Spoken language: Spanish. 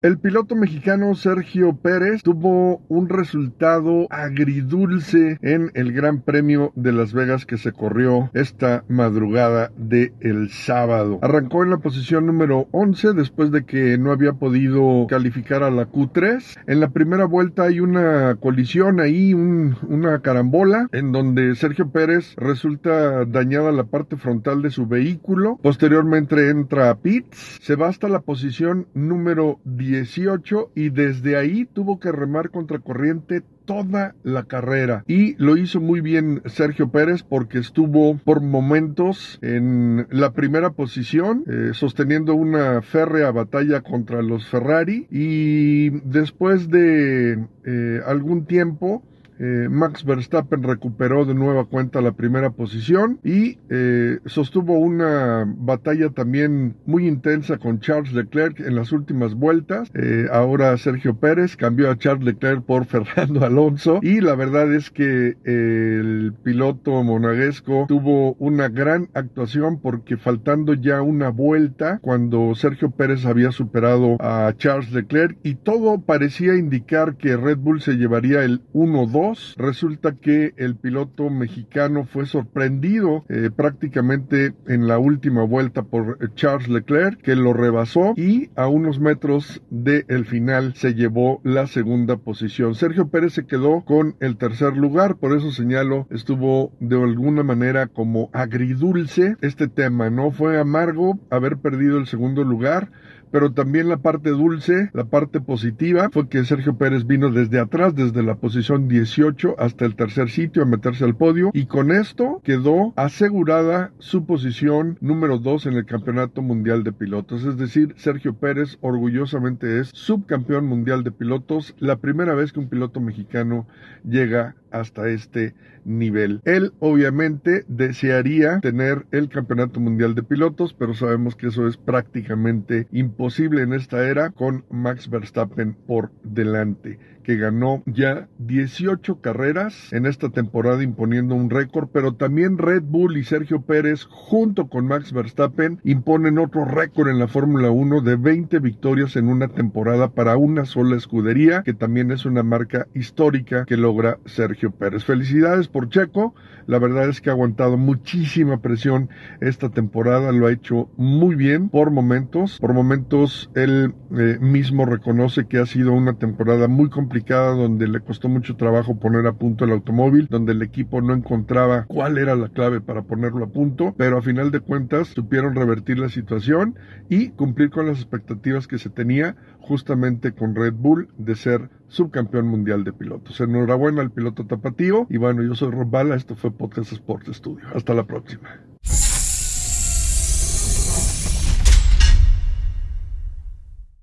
El piloto mexicano Sergio Pérez tuvo un resultado agridulce en el Gran Premio de Las Vegas que se corrió esta madrugada de el sábado. Arrancó en la posición número 11 después de que no había podido calificar a la Q3. En la primera vuelta hay una colisión ahí, una carambola, en donde Sergio Pérez resulta dañada la parte frontal de su vehículo. Posteriormente entra a pits, se va hasta la posición número 10 18 y desde ahí tuvo que remar contra corriente toda la carrera. Y lo hizo muy bien Sergio Pérez porque estuvo por momentos en la primera posición eh, sosteniendo una férrea batalla contra los Ferrari. Y después de eh, algún tiempo eh, Max Verstappen recuperó de nueva cuenta la primera posición y eh, sostuvo una batalla también muy intensa con Charles Leclerc en las últimas vueltas. Eh, ahora Sergio Pérez cambió a Charles Leclerc por Fernando Alonso y la verdad es que el piloto monaguesco tuvo una gran actuación porque faltando ya una vuelta cuando Sergio Pérez había superado a Charles Leclerc y todo parecía indicar que Red Bull se llevaría el 1-2 resulta que el piloto mexicano fue sorprendido eh, prácticamente en la última vuelta por Charles Leclerc, que lo rebasó y a unos metros del final se llevó la segunda posición. Sergio Pérez se quedó con el tercer lugar, por eso señalo, estuvo de alguna manera como agridulce este tema, ¿no? Fue amargo haber perdido el segundo lugar pero también la parte dulce, la parte positiva, fue que Sergio Pérez vino desde atrás, desde la posición 18 hasta el tercer sitio a meterse al podio y con esto quedó asegurada su posición número 2 en el Campeonato Mundial de Pilotos. Es decir, Sergio Pérez orgullosamente es subcampeón mundial de pilotos, la primera vez que un piloto mexicano llega hasta este nivel. Él obviamente desearía tener el campeonato mundial de pilotos, pero sabemos que eso es prácticamente imposible en esta era con Max Verstappen por delante que ganó ya 18 carreras en esta temporada imponiendo un récord, pero también Red Bull y Sergio Pérez junto con Max Verstappen imponen otro récord en la Fórmula 1 de 20 victorias en una temporada para una sola escudería, que también es una marca histórica que logra Sergio Pérez. Felicidades por Checo, la verdad es que ha aguantado muchísima presión esta temporada, lo ha hecho muy bien por momentos, por momentos él eh, mismo reconoce que ha sido una temporada muy complicada donde le costó mucho trabajo poner a punto el automóvil, donde el equipo no encontraba cuál era la clave para ponerlo a punto, pero a final de cuentas supieron revertir la situación y cumplir con las expectativas que se tenía justamente con Red Bull de ser subcampeón mundial de pilotos. Enhorabuena al piloto tapatío y bueno, yo soy Rob Bala, esto fue Podcast Sports Studio. Hasta la próxima.